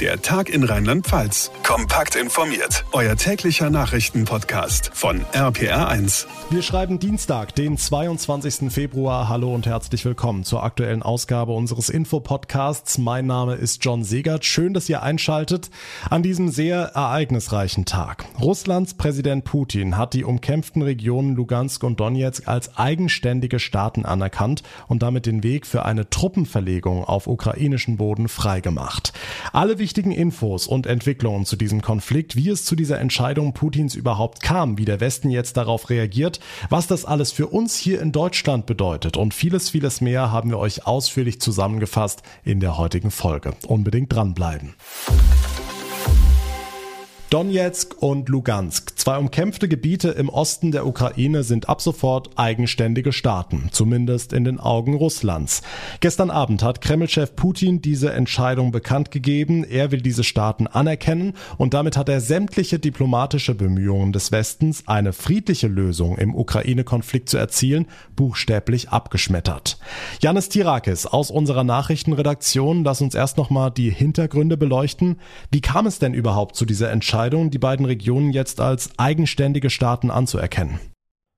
Der Tag in Rheinland-Pfalz. Kompakt informiert. Euer täglicher Nachrichtenpodcast von RPR1. Wir schreiben Dienstag, den 22. Februar. Hallo und herzlich willkommen zur aktuellen Ausgabe unseres Infopodcasts. Mein Name ist John Segert. Schön, dass ihr einschaltet an diesem sehr ereignisreichen Tag. Russlands Präsident Putin hat die umkämpften Regionen Lugansk und Donetsk als eigenständige Staaten anerkannt und damit den Weg für eine Truppenverlegung auf ukrainischen Boden freigemacht. Alle wichtigen Infos und Entwicklungen zu diesem Konflikt, wie es zu dieser Entscheidung Putins überhaupt kam, wie der Westen jetzt darauf reagiert, was das alles für uns hier in Deutschland bedeutet und vieles, vieles mehr haben wir euch ausführlich zusammengefasst in der heutigen Folge. Unbedingt dranbleiben. Donetsk und Lugansk, zwei umkämpfte Gebiete im Osten der Ukraine, sind ab sofort eigenständige Staaten, zumindest in den Augen Russlands. Gestern Abend hat Kremlchef Putin diese Entscheidung bekannt gegeben. Er will diese Staaten anerkennen und damit hat er sämtliche diplomatische Bemühungen des Westens, eine friedliche Lösung im Ukraine-Konflikt zu erzielen, buchstäblich abgeschmettert. Janis Tirakis aus unserer Nachrichtenredaktion, lass uns erst nochmal die Hintergründe beleuchten. Wie kam es denn überhaupt zu dieser Entscheidung? Entscheidung, die beiden Regionen jetzt als eigenständige Staaten anzuerkennen.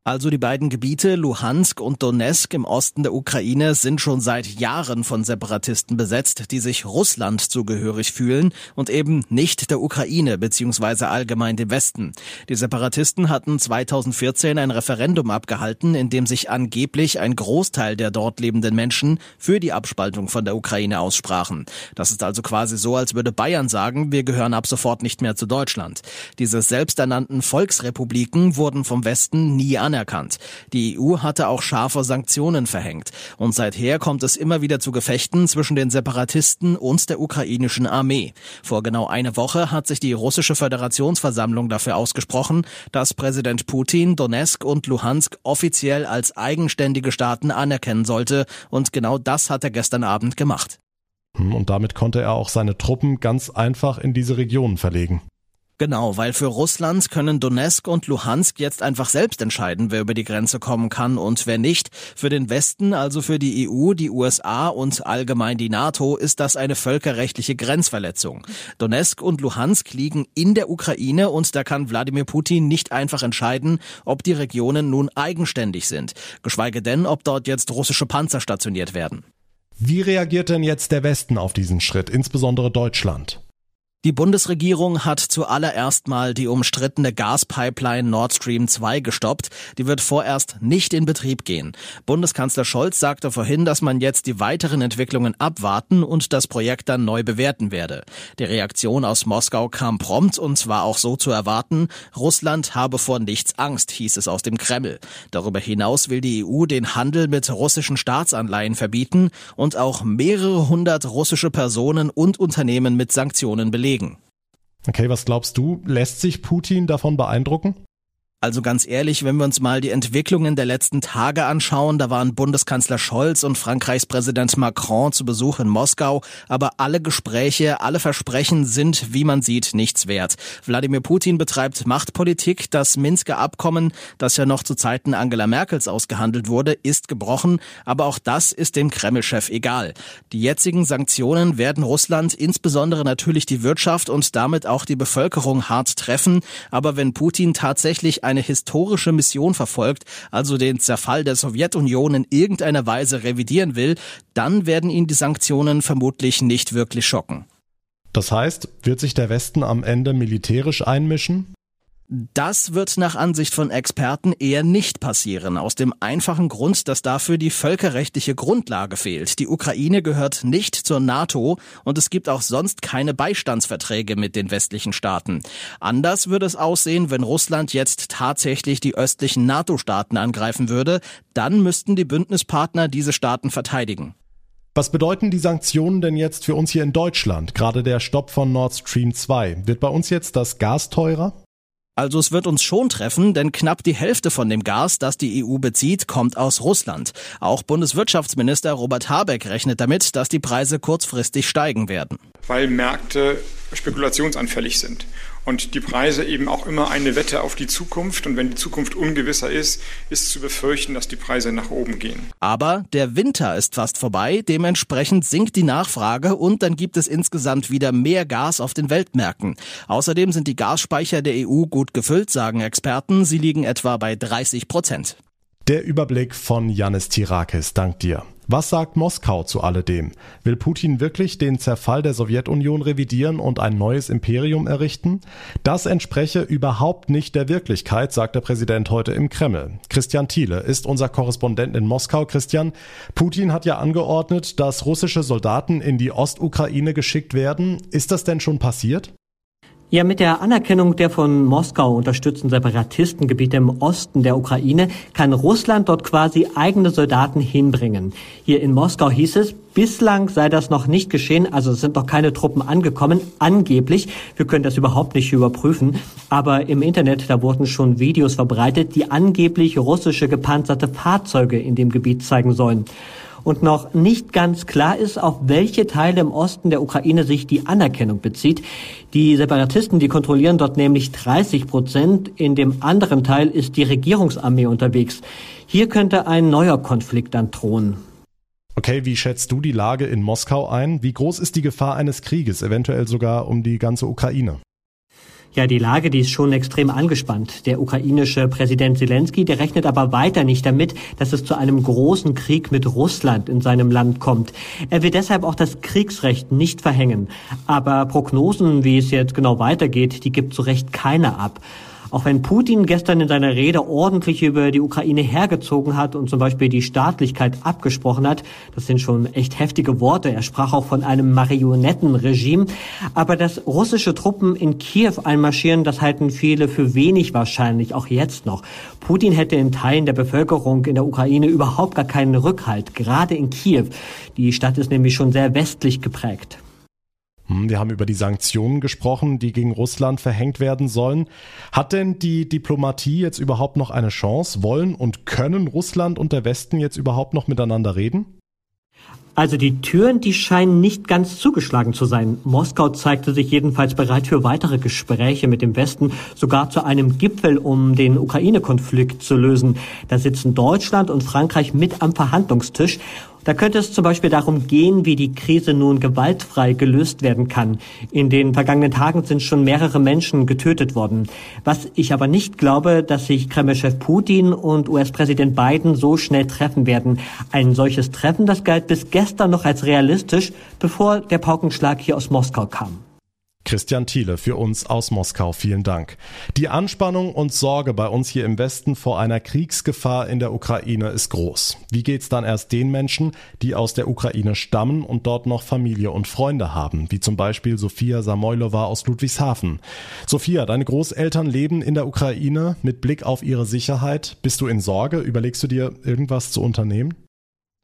Also die beiden Gebiete Luhansk und Donetsk im Osten der Ukraine sind schon seit Jahren von Separatisten besetzt, die sich Russland zugehörig fühlen und eben nicht der Ukraine bzw. allgemein dem Westen. Die Separatisten hatten 2014 ein Referendum abgehalten, in dem sich angeblich ein Großteil der dort lebenden Menschen für die Abspaltung von der Ukraine aussprachen. Das ist also quasi so, als würde Bayern sagen, wir gehören ab sofort nicht mehr zu Deutschland. Diese selbsternannten Volksrepubliken wurden vom Westen nie anerkannt anerkannt. Die EU hatte auch scharfe Sanktionen verhängt. Und seither kommt es immer wieder zu Gefechten zwischen den Separatisten und der ukrainischen Armee. Vor genau eine Woche hat sich die russische Föderationsversammlung dafür ausgesprochen, dass Präsident Putin Donetsk und Luhansk offiziell als eigenständige Staaten anerkennen sollte. Und genau das hat er gestern Abend gemacht. Hm, und damit konnte er auch seine Truppen ganz einfach in diese Regionen verlegen. Genau, weil für Russland können Donetsk und Luhansk jetzt einfach selbst entscheiden, wer über die Grenze kommen kann und wer nicht. Für den Westen, also für die EU, die USA und allgemein die NATO, ist das eine völkerrechtliche Grenzverletzung. Donetsk und Luhansk liegen in der Ukraine und da kann Wladimir Putin nicht einfach entscheiden, ob die Regionen nun eigenständig sind, geschweige denn, ob dort jetzt russische Panzer stationiert werden. Wie reagiert denn jetzt der Westen auf diesen Schritt, insbesondere Deutschland? Die Bundesregierung hat zuallererst mal die umstrittene Gaspipeline Nord Stream 2 gestoppt. Die wird vorerst nicht in Betrieb gehen. Bundeskanzler Scholz sagte vorhin, dass man jetzt die weiteren Entwicklungen abwarten und das Projekt dann neu bewerten werde. Die Reaktion aus Moskau kam prompt und zwar auch so zu erwarten. Russland habe vor nichts Angst, hieß es aus dem Kreml. Darüber hinaus will die EU den Handel mit russischen Staatsanleihen verbieten und auch mehrere hundert russische Personen und Unternehmen mit Sanktionen belegen bewegen. Okay, was glaubst du, lässt sich Putin davon beeindrucken? Also ganz ehrlich, wenn wir uns mal die Entwicklungen der letzten Tage anschauen, da waren Bundeskanzler Scholz und Frankreichs Präsident Macron zu Besuch in Moskau, aber alle Gespräche, alle Versprechen sind, wie man sieht, nichts wert. Wladimir Putin betreibt Machtpolitik, das Minsker Abkommen, das ja noch zu Zeiten Angela Merkels ausgehandelt wurde, ist gebrochen, aber auch das ist dem Kreml-Chef egal. Die jetzigen Sanktionen werden Russland, insbesondere natürlich die Wirtschaft und damit auch die Bevölkerung hart treffen, aber wenn Putin tatsächlich eine historische Mission verfolgt, also den Zerfall der Sowjetunion in irgendeiner Weise revidieren will, dann werden ihn die Sanktionen vermutlich nicht wirklich schocken. Das heißt, wird sich der Westen am Ende militärisch einmischen? Das wird nach Ansicht von Experten eher nicht passieren, aus dem einfachen Grund, dass dafür die völkerrechtliche Grundlage fehlt. Die Ukraine gehört nicht zur NATO und es gibt auch sonst keine Beistandsverträge mit den westlichen Staaten. Anders würde es aussehen, wenn Russland jetzt tatsächlich die östlichen NATO-Staaten angreifen würde, dann müssten die Bündnispartner diese Staaten verteidigen. Was bedeuten die Sanktionen denn jetzt für uns hier in Deutschland? Gerade der Stopp von Nord Stream 2. Wird bei uns jetzt das Gas teurer? Also es wird uns schon treffen, denn knapp die Hälfte von dem Gas, das die EU bezieht, kommt aus Russland. Auch Bundeswirtschaftsminister Robert Habeck rechnet damit, dass die Preise kurzfristig steigen werden. Weil Märkte spekulationsanfällig sind. Und die Preise eben auch immer eine Wette auf die Zukunft. Und wenn die Zukunft ungewisser ist, ist zu befürchten, dass die Preise nach oben gehen. Aber der Winter ist fast vorbei, dementsprechend sinkt die Nachfrage und dann gibt es insgesamt wieder mehr Gas auf den Weltmärkten. Außerdem sind die Gasspeicher der EU gut gefüllt, sagen Experten. Sie liegen etwa bei 30 Prozent. Der Überblick von Janis Tirakis. Dank dir. Was sagt Moskau zu alledem? Will Putin wirklich den Zerfall der Sowjetunion revidieren und ein neues Imperium errichten? Das entspreche überhaupt nicht der Wirklichkeit, sagt der Präsident heute im Kreml. Christian Thiele ist unser Korrespondent in Moskau. Christian, Putin hat ja angeordnet, dass russische Soldaten in die Ostukraine geschickt werden. Ist das denn schon passiert? Ja, mit der Anerkennung der von Moskau unterstützten Separatistengebiete im Osten der Ukraine kann Russland dort quasi eigene Soldaten hinbringen. Hier in Moskau hieß es, bislang sei das noch nicht geschehen, also es sind noch keine Truppen angekommen, angeblich. Wir können das überhaupt nicht überprüfen, aber im Internet, da wurden schon Videos verbreitet, die angeblich russische gepanzerte Fahrzeuge in dem Gebiet zeigen sollen und noch nicht ganz klar ist, auf welche Teile im Osten der Ukraine sich die Anerkennung bezieht. Die Separatisten, die kontrollieren dort nämlich 30 Prozent. In dem anderen Teil ist die Regierungsarmee unterwegs. Hier könnte ein neuer Konflikt dann drohen. Okay, wie schätzt du die Lage in Moskau ein? Wie groß ist die Gefahr eines Krieges, eventuell sogar um die ganze Ukraine? Ja, die Lage, die ist schon extrem angespannt. Der ukrainische Präsident Zelensky, der rechnet aber weiter nicht damit, dass es zu einem großen Krieg mit Russland in seinem Land kommt. Er will deshalb auch das Kriegsrecht nicht verhängen. Aber Prognosen, wie es jetzt genau weitergeht, die gibt zu Recht keiner ab. Auch wenn Putin gestern in seiner Rede ordentlich über die Ukraine hergezogen hat und zum Beispiel die Staatlichkeit abgesprochen hat, das sind schon echt heftige Worte. Er sprach auch von einem Marionettenregime. Aber dass russische Truppen in Kiew einmarschieren, das halten viele für wenig wahrscheinlich, auch jetzt noch. Putin hätte in Teilen der Bevölkerung in der Ukraine überhaupt gar keinen Rückhalt, gerade in Kiew. Die Stadt ist nämlich schon sehr westlich geprägt. Hm, wir haben über die Sanktionen gesprochen, die gegen Russland verhängt werden sollen. Hat denn die Diplomatie jetzt überhaupt noch eine Chance? Wollen und können Russland und der Westen jetzt überhaupt noch miteinander reden? Also die Türen, die scheinen nicht ganz zugeschlagen zu sein. Moskau zeigte sich jedenfalls bereit für weitere Gespräche mit dem Westen, sogar zu einem Gipfel, um den Ukraine-Konflikt zu lösen. Da sitzen Deutschland und Frankreich mit am Verhandlungstisch. Da könnte es zum Beispiel darum gehen, wie die Krise nun gewaltfrei gelöst werden kann. In den vergangenen Tagen sind schon mehrere Menschen getötet worden. Was ich aber nicht glaube, dass sich Kreml-Chef Putin und US-Präsident Biden so schnell treffen werden. Ein solches Treffen, das galt bis gestern noch als realistisch, bevor der Paukenschlag hier aus Moskau kam. Christian Thiele für uns aus Moskau. Vielen Dank. Die Anspannung und Sorge bei uns hier im Westen vor einer Kriegsgefahr in der Ukraine ist groß. Wie geht's dann erst den Menschen, die aus der Ukraine stammen und dort noch Familie und Freunde haben, wie zum Beispiel Sophia Samoylova aus Ludwigshafen? Sophia, deine Großeltern leben in der Ukraine mit Blick auf ihre Sicherheit. Bist du in Sorge? Überlegst du dir irgendwas zu unternehmen?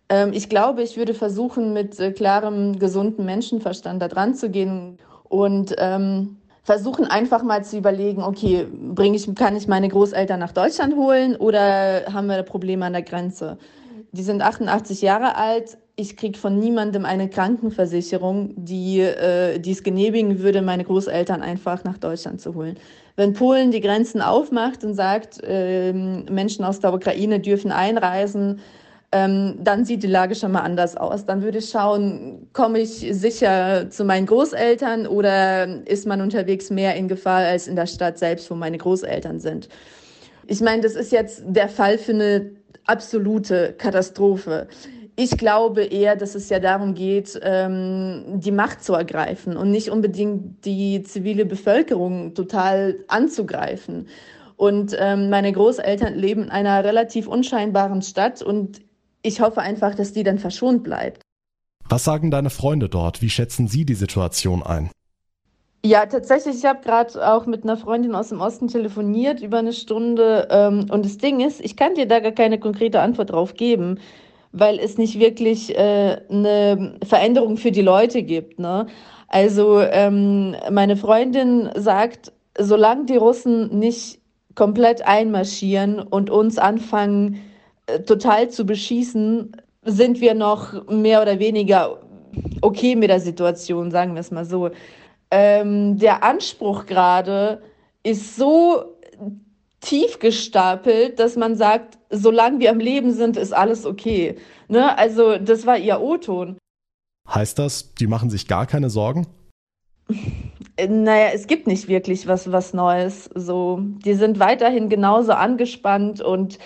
Ähm, ich glaube, ich würde versuchen, mit äh, klarem, gesunden Menschenverstand da dran zu gehen und ähm, versuchen einfach mal zu überlegen, okay, bring ich, kann ich meine Großeltern nach Deutschland holen oder haben wir Probleme an der Grenze? Die sind 88 Jahre alt. Ich kriege von niemandem eine Krankenversicherung, die äh, es genehmigen würde, meine Großeltern einfach nach Deutschland zu holen. Wenn Polen die Grenzen aufmacht und sagt, äh, Menschen aus der Ukraine dürfen einreisen, ähm, dann sieht die Lage schon mal anders aus. Dann würde ich schauen, komme ich sicher zu meinen Großeltern oder ist man unterwegs mehr in Gefahr als in der Stadt selbst, wo meine Großeltern sind. Ich meine, das ist jetzt der Fall für eine absolute Katastrophe. Ich glaube eher, dass es ja darum geht, ähm, die Macht zu ergreifen und nicht unbedingt die zivile Bevölkerung total anzugreifen. Und ähm, meine Großeltern leben in einer relativ unscheinbaren Stadt und ich hoffe einfach, dass die dann verschont bleibt. Was sagen deine Freunde dort? Wie schätzen sie die Situation ein? Ja, tatsächlich, ich habe gerade auch mit einer Freundin aus dem Osten telefoniert über eine Stunde. Ähm, und das Ding ist, ich kann dir da gar keine konkrete Antwort drauf geben, weil es nicht wirklich äh, eine Veränderung für die Leute gibt. Ne? Also ähm, meine Freundin sagt, solange die Russen nicht komplett einmarschieren und uns anfangen, äh, total zu beschießen, sind wir noch mehr oder weniger okay mit der Situation, sagen wir es mal so. ähm, der Anspruch gerade ist so tief gestapelt, dass man sagt, solange wir am Leben sind, ist alles okay. Ne? Also das war ihr O-Ton. Heißt das, die machen sich gar keine Sorgen? Naja, es gibt nicht wirklich was, was Neues. So, die sind weiterhin genauso angespannt und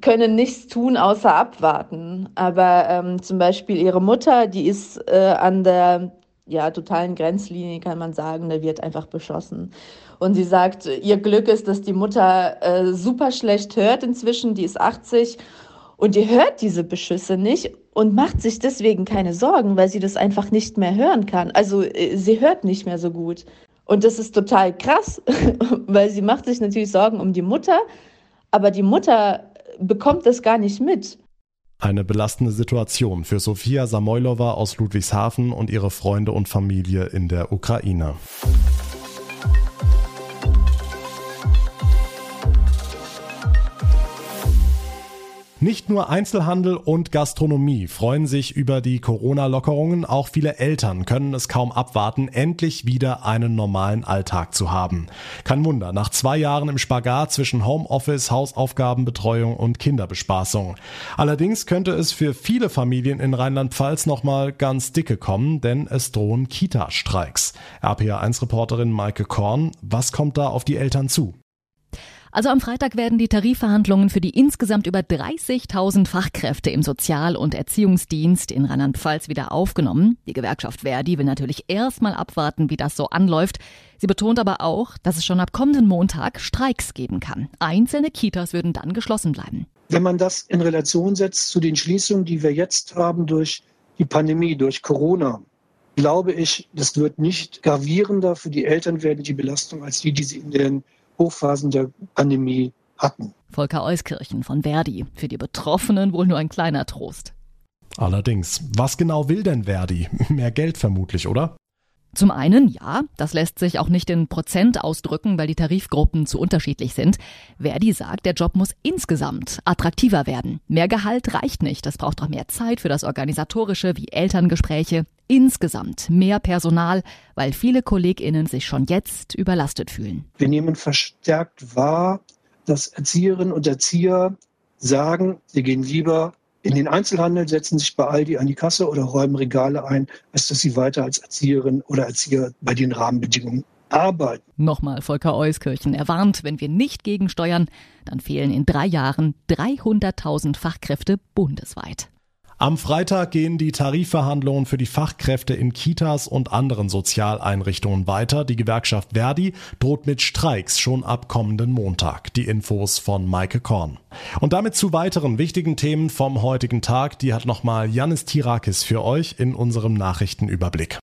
können nichts tun, außer abwarten. Aber ähm, zum Beispiel ihre Mutter, die ist äh, an der ja, totalen Grenzlinie, kann man sagen, da wird einfach beschossen. Und sie sagt, ihr Glück ist, dass die Mutter äh, super schlecht hört inzwischen, die ist 80 und die hört diese Beschüsse nicht und macht sich deswegen keine Sorgen, weil sie das einfach nicht mehr hören kann. Also äh, sie hört nicht mehr so gut. Und das ist total krass, weil sie macht sich natürlich Sorgen um die Mutter, aber die Mutter bekommt das gar nicht mit. Eine belastende Situation für Sofia Samoylova aus Ludwigshafen und ihre Freunde und Familie in der Ukraine. Nicht nur Einzelhandel und Gastronomie freuen sich über die Corona-Lockerungen, auch viele Eltern können es kaum abwarten, endlich wieder einen normalen Alltag zu haben. Kein Wunder, nach zwei Jahren im Spagat zwischen Homeoffice, Hausaufgabenbetreuung und Kinderbespaßung. Allerdings könnte es für viele Familien in Rheinland-Pfalz nochmal ganz dicke kommen, denn es drohen Kita-Streiks. RPA1-Reporterin Maike Korn, was kommt da auf die Eltern zu? Also am Freitag werden die Tarifverhandlungen für die insgesamt über 30.000 Fachkräfte im Sozial- und Erziehungsdienst in Rheinland-Pfalz wieder aufgenommen. Die Gewerkschaft Verdi will natürlich erstmal abwarten, wie das so anläuft. Sie betont aber auch, dass es schon ab kommenden Montag Streiks geben kann. Einzelne Kitas würden dann geschlossen bleiben. Wenn man das in Relation setzt zu den Schließungen, die wir jetzt haben durch die Pandemie, durch Corona, glaube ich, das wird nicht gravierender für die Eltern werden, die Belastung, als die, die sie in den Hochphasen der Pandemie hatten. Volker Euskirchen von Verdi. Für die Betroffenen wohl nur ein kleiner Trost. Allerdings, was genau will denn Verdi? Mehr Geld vermutlich, oder? Zum einen, ja, das lässt sich auch nicht in Prozent ausdrücken, weil die Tarifgruppen zu unterschiedlich sind. Verdi sagt, der Job muss insgesamt attraktiver werden. Mehr Gehalt reicht nicht. Es braucht auch mehr Zeit für das Organisatorische wie Elterngespräche. Insgesamt mehr Personal, weil viele KollegInnen sich schon jetzt überlastet fühlen. Wir nehmen verstärkt wahr, dass Erzieherinnen und Erzieher sagen, sie gehen lieber in den Einzelhandel, setzen sich bei Aldi an die Kasse oder räumen Regale ein, als dass sie weiter als Erzieherin oder Erzieher bei den Rahmenbedingungen arbeiten. Nochmal Volker Euskirchen. Er warnt, wenn wir nicht gegensteuern, dann fehlen in drei Jahren 300.000 Fachkräfte bundesweit. Am Freitag gehen die Tarifverhandlungen für die Fachkräfte in Kitas und anderen Sozialeinrichtungen weiter. Die Gewerkschaft Verdi droht mit Streiks schon ab kommenden Montag. Die Infos von Maike Korn. Und damit zu weiteren wichtigen Themen vom heutigen Tag. Die hat nochmal Janis Tirakis für euch in unserem Nachrichtenüberblick.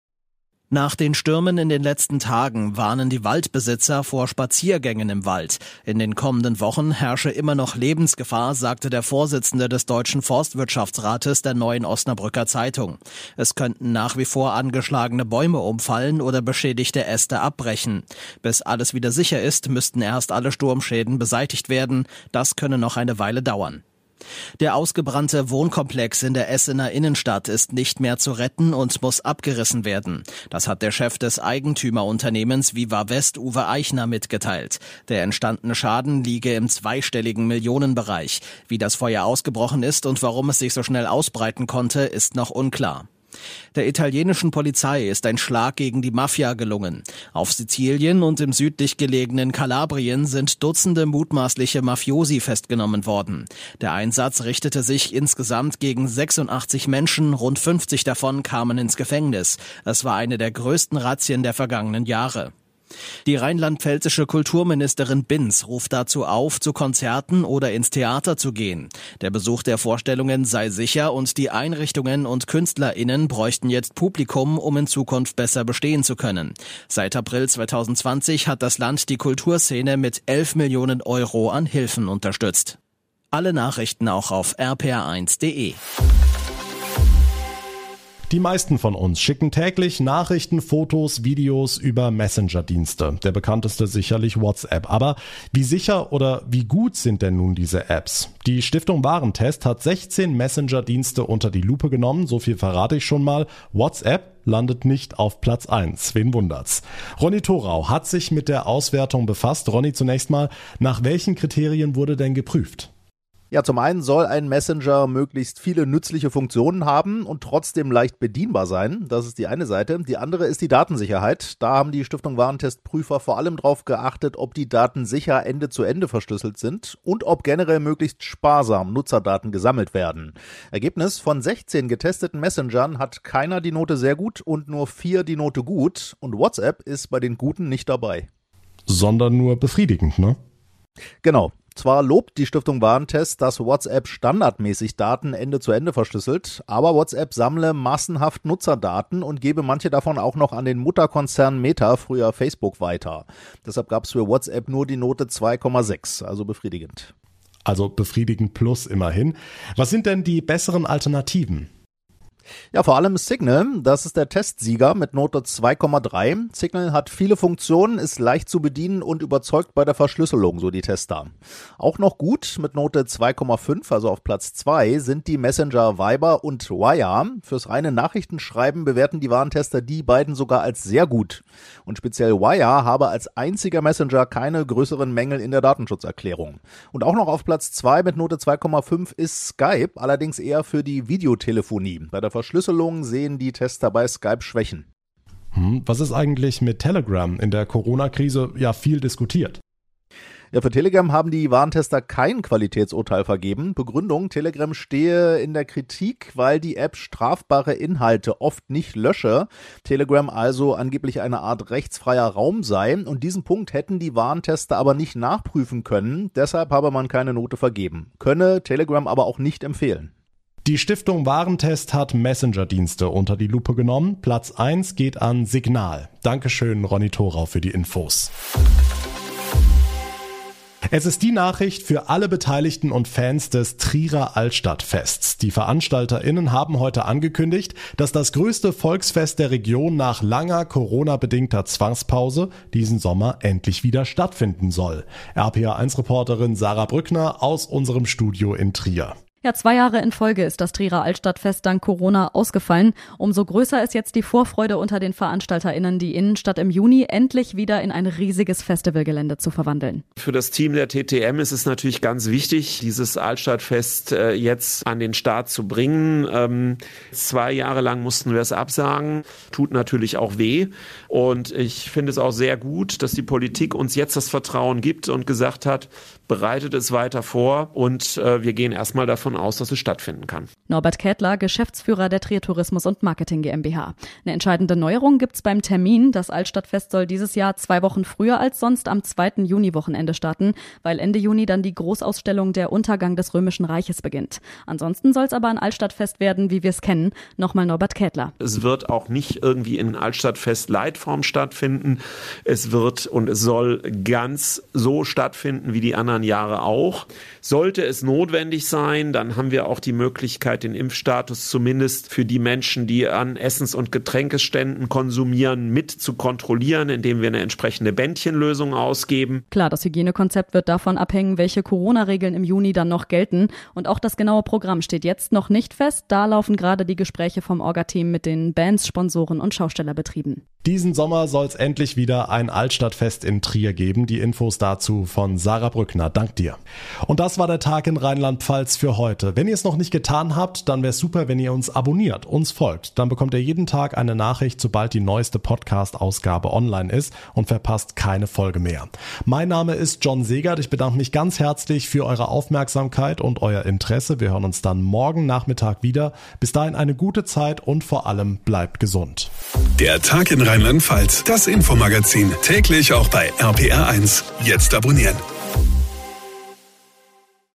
Nach den Stürmen in den letzten Tagen warnen die Waldbesitzer vor Spaziergängen im Wald. In den kommenden Wochen herrsche immer noch Lebensgefahr, sagte der Vorsitzende des Deutschen Forstwirtschaftsrates der Neuen Osnabrücker Zeitung. Es könnten nach wie vor angeschlagene Bäume umfallen oder beschädigte Äste abbrechen. Bis alles wieder sicher ist, müssten erst alle Sturmschäden beseitigt werden. Das könne noch eine Weile dauern. Der ausgebrannte Wohnkomplex in der Essener Innenstadt ist nicht mehr zu retten und muss abgerissen werden. Das hat der Chef des Eigentümerunternehmens Viva West Uwe Eichner mitgeteilt. Der entstandene Schaden liege im zweistelligen Millionenbereich. Wie das Feuer ausgebrochen ist und warum es sich so schnell ausbreiten konnte, ist noch unklar. Der italienischen Polizei ist ein Schlag gegen die Mafia gelungen. Auf Sizilien und im südlich gelegenen Kalabrien sind Dutzende mutmaßliche Mafiosi festgenommen worden. Der Einsatz richtete sich insgesamt gegen 86 Menschen, rund 50 davon kamen ins Gefängnis. Es war eine der größten Razzien der vergangenen Jahre. Die rheinland-pfälzische Kulturministerin Binz ruft dazu auf, zu Konzerten oder ins Theater zu gehen. Der Besuch der Vorstellungen sei sicher und die Einrichtungen und KünstlerInnen bräuchten jetzt Publikum, um in Zukunft besser bestehen zu können. Seit April 2020 hat das Land die Kulturszene mit 11 Millionen Euro an Hilfen unterstützt. Alle Nachrichten auch auf rpr1.de. Die meisten von uns schicken täglich Nachrichten, Fotos, Videos über Messenger-Dienste. Der bekannteste sicherlich WhatsApp. Aber wie sicher oder wie gut sind denn nun diese Apps? Die Stiftung Warentest hat 16 Messenger-Dienste unter die Lupe genommen. So viel verrate ich schon mal. WhatsApp landet nicht auf Platz 1. Wen wundert's? Ronny Thorau hat sich mit der Auswertung befasst. Ronny, zunächst mal, nach welchen Kriterien wurde denn geprüft? Ja, zum einen soll ein Messenger möglichst viele nützliche Funktionen haben und trotzdem leicht bedienbar sein. Das ist die eine Seite. Die andere ist die Datensicherheit. Da haben die Stiftung Warentestprüfer vor allem darauf geachtet, ob die Daten sicher Ende zu Ende verschlüsselt sind und ob generell möglichst sparsam Nutzerdaten gesammelt werden. Ergebnis von 16 getesteten Messengern hat keiner die Note sehr gut und nur vier die Note gut und WhatsApp ist bei den guten nicht dabei. Sondern nur befriedigend, ne? Genau. Zwar lobt die Stiftung Warentest, dass WhatsApp standardmäßig Daten Ende zu Ende verschlüsselt, aber WhatsApp sammle massenhaft Nutzerdaten und gebe manche davon auch noch an den Mutterkonzern Meta, früher Facebook, weiter. Deshalb gab es für WhatsApp nur die Note 2,6, also befriedigend. Also befriedigend plus immerhin. Was sind denn die besseren Alternativen? Ja, vor allem Signal, das ist der Testsieger mit Note 2,3. Signal hat viele Funktionen, ist leicht zu bedienen und überzeugt bei der Verschlüsselung, so die Tester. Auch noch gut mit Note 2,5, also auf Platz 2, sind die Messenger Viber und Wire. Fürs reine Nachrichtenschreiben bewerten die Warentester die beiden sogar als sehr gut. Und speziell Wire habe als einziger Messenger keine größeren Mängel in der Datenschutzerklärung. Und auch noch auf Platz 2 mit Note 2,5 ist Skype, allerdings eher für die Videotelefonie. Bei der Verschlüsselung sehen die Tester bei Skype Schwächen. Hm, was ist eigentlich mit Telegram in der Corona-Krise ja viel diskutiert? Ja, für Telegram haben die Warentester kein Qualitätsurteil vergeben. Begründung, Telegram stehe in der Kritik, weil die App strafbare Inhalte oft nicht lösche. Telegram also angeblich eine Art rechtsfreier Raum sei. Und diesen Punkt hätten die Warentester aber nicht nachprüfen können. Deshalb habe man keine Note vergeben. Könne Telegram aber auch nicht empfehlen. Die Stiftung Warentest hat Messenger-Dienste unter die Lupe genommen. Platz 1 geht an Signal. Dankeschön, Ronny Thorau, für die Infos. Es ist die Nachricht für alle Beteiligten und Fans des Trierer Altstadtfests. Die VeranstalterInnen haben heute angekündigt, dass das größte Volksfest der Region nach langer Corona-bedingter Zwangspause diesen Sommer endlich wieder stattfinden soll. RPA1-Reporterin Sarah Brückner aus unserem Studio in Trier. Ja, zwei Jahre in Folge ist das Trierer Altstadtfest dank Corona ausgefallen. Umso größer ist jetzt die Vorfreude unter den VeranstalterInnen, die Innenstadt im Juni endlich wieder in ein riesiges Festivalgelände zu verwandeln. Für das Team der TTM ist es natürlich ganz wichtig, dieses Altstadtfest äh, jetzt an den Start zu bringen. Ähm, zwei Jahre lang mussten wir es absagen. Tut natürlich auch weh. Und ich finde es auch sehr gut, dass die Politik uns jetzt das Vertrauen gibt und gesagt hat, bereitet es weiter vor und äh, wir gehen erstmal davon aus, dass es stattfinden kann. Norbert Kätler, Geschäftsführer der Trier Tourismus und Marketing GmbH. Eine entscheidende Neuerung gibt's beim Termin. Das Altstadtfest soll dieses Jahr zwei Wochen früher als sonst am 2. Juni-Wochenende starten, weil Ende Juni dann die Großausstellung Der Untergang des Römischen Reiches beginnt. Ansonsten soll es aber ein Altstadtfest werden, wie wir es kennen. Nochmal Norbert Kätler. Es wird auch nicht irgendwie in Altstadtfest Leitform stattfinden. Es wird und es soll ganz so stattfinden wie die anderen anderen Jahre auch. Sollte es notwendig sein, dann haben wir auch die Möglichkeit, den Impfstatus zumindest für die Menschen, die an Essens- und Getränkeständen konsumieren, mit zu kontrollieren, indem wir eine entsprechende Bändchenlösung ausgeben. Klar, das Hygienekonzept wird davon abhängen, welche Corona-Regeln im Juni dann noch gelten. Und auch das genaue Programm steht jetzt noch nicht fest. Da laufen gerade die Gespräche vom Orga-Team mit den Bands, Sponsoren und Schaustellerbetrieben. Diesen Sommer soll es endlich wieder ein Altstadtfest in Trier geben. Die Infos dazu von Sarah Brückner. Dank dir. Und das war der Tag in Rheinland-Pfalz für heute. Wenn ihr es noch nicht getan habt, dann wäre es super, wenn ihr uns abonniert, uns folgt. Dann bekommt ihr jeden Tag eine Nachricht, sobald die neueste Podcast-Ausgabe online ist und verpasst keine Folge mehr. Mein Name ist John Segert. Ich bedanke mich ganz herzlich für eure Aufmerksamkeit und euer Interesse. Wir hören uns dann morgen Nachmittag wieder. Bis dahin eine gute Zeit und vor allem bleibt gesund. Der Tag in Rheinland-Pfalz, das Infomagazin, täglich auch bei RPR1. Jetzt abonnieren.